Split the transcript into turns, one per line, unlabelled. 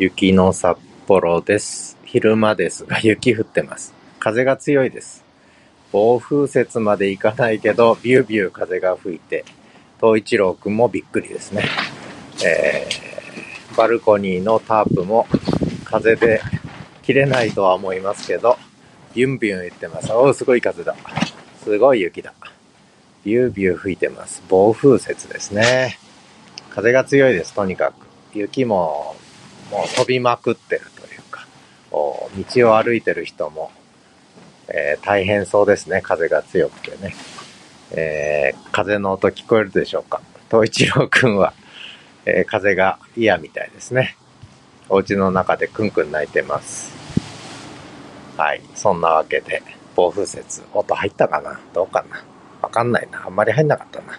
雪の札幌です。昼間ですが雪降ってます。風が強いです。暴風雪まで行かないけど、ビュービュー風が吹いて、東一郎くんもびっくりですね。えー、バルコニーのタープも風で切れないとは思いますけど、ビュンビュン言ってます。おーすごい風だ。すごい雪だ。ビュービュー吹いてます。暴風雪ですね。風が強いです、とにかく。雪も、もう飛びまくってるというか、お道を歩いてる人も、えー大変そうですね、風が強くてね。えー風の音聞こえるでしょうか？東一郎くんは、えー風が嫌みたいですね。お家の中でクンクン泣いてます。はい、そんなわけで、暴風雪、音入ったかな？どうかな？わかんないな。あんまり入んなかったな。